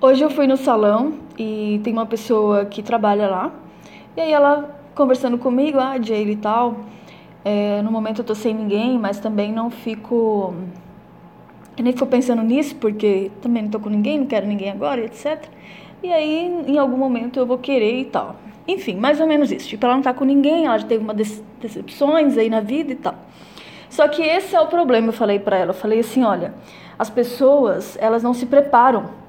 Hoje eu fui no salão e tem uma pessoa que trabalha lá. E aí ela conversando comigo, ah, Jaylee e tal. É, no momento eu tô sem ninguém, mas também não fico. Eu nem fico pensando nisso, porque também não tô com ninguém, não quero ninguém agora, etc. E aí, em algum momento, eu vou querer e tal. Enfim, mais ou menos isso. Tipo, ela não tá com ninguém, ela já teve uma decepções aí na vida e tal. Só que esse é o problema, eu falei para ela. Eu falei assim, olha, as pessoas, elas não se preparam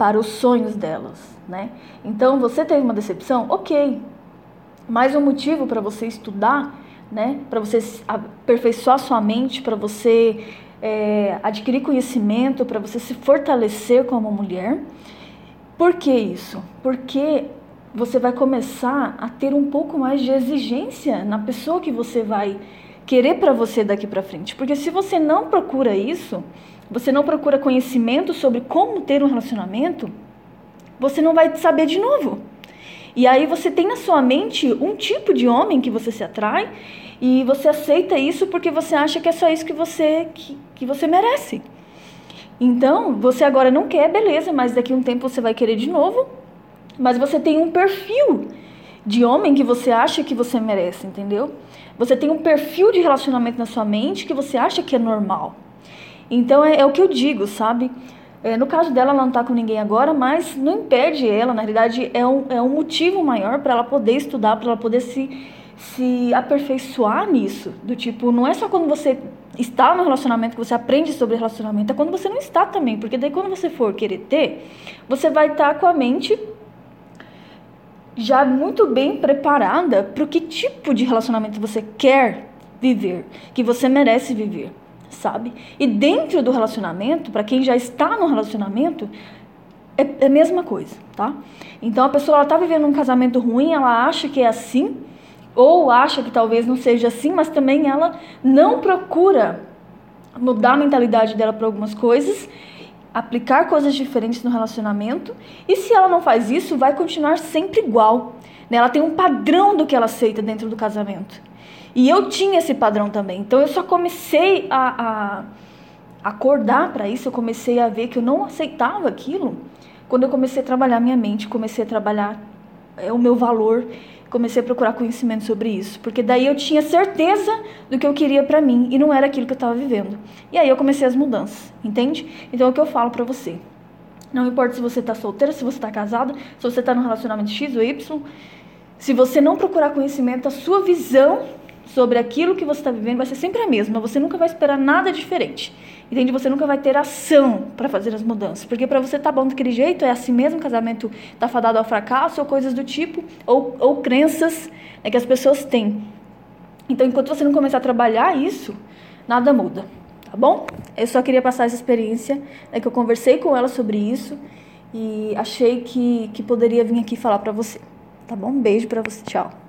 para os sonhos delas, né? Então, você teve uma decepção, ok. Mais um motivo para você estudar, né? Para você aperfeiçoar sua mente, para você é, adquirir conhecimento, para você se fortalecer como mulher. Por que isso? Porque você vai começar a ter um pouco mais de exigência na pessoa que você vai querer para você daqui para frente. Porque se você não procura isso, você não procura conhecimento sobre como ter um relacionamento, você não vai saber de novo. E aí você tem na sua mente um tipo de homem que você se atrai e você aceita isso porque você acha que é só isso que você que, que você merece. Então, você agora não quer, beleza, mas daqui a um tempo você vai querer de novo. Mas você tem um perfil de homem que você acha que você merece, entendeu? Você tem um perfil de relacionamento na sua mente que você acha que é normal. Então é, é o que eu digo, sabe? É, no caso dela, ela não está com ninguém agora, mas não impede ela, na realidade, é um, é um motivo maior para ela poder estudar, para ela poder se, se aperfeiçoar nisso. Do tipo, não é só quando você está no relacionamento que você aprende sobre relacionamento, é quando você não está também, porque daí quando você for querer ter, você vai estar tá com a mente já muito bem preparada para o que tipo de relacionamento você quer viver, que você merece viver sabe? E dentro do relacionamento, para quem já está no relacionamento, é, é, a mesma coisa, tá? Então a pessoa ela tá vivendo um casamento ruim, ela acha que é assim, ou acha que talvez não seja assim, mas também ela não procura mudar a mentalidade dela para algumas coisas, aplicar coisas diferentes no relacionamento, e se ela não faz isso, vai continuar sempre igual. Né? Ela tem um padrão do que ela aceita dentro do casamento. E eu tinha esse padrão também. Então eu só comecei a, a acordar para isso, eu comecei a ver que eu não aceitava aquilo quando eu comecei a trabalhar minha mente, comecei a trabalhar é, o meu valor, comecei a procurar conhecimento sobre isso, porque daí eu tinha certeza do que eu queria para mim e não era aquilo que eu estava vivendo. E aí eu comecei as mudanças, entende? Então é o que eu falo para você. Não importa se você está solteira, se você está casada, se você está num relacionamento X ou Y, se você não procurar conhecimento, a sua visão sobre aquilo que você está vivendo vai ser sempre a mesma. Você nunca vai esperar nada diferente. Entende? Você nunca vai ter ação para fazer as mudanças. Porque para você tá bom daquele jeito, é assim mesmo, casamento está fadado ao fracasso ou coisas do tipo, ou, ou crenças né, que as pessoas têm. Então, enquanto você não começar a trabalhar isso, nada muda. Tá bom? Eu só queria passar essa experiência, né, que eu conversei com ela sobre isso e achei que, que poderia vir aqui falar para você. Tá bom? Um beijo para você. Tchau.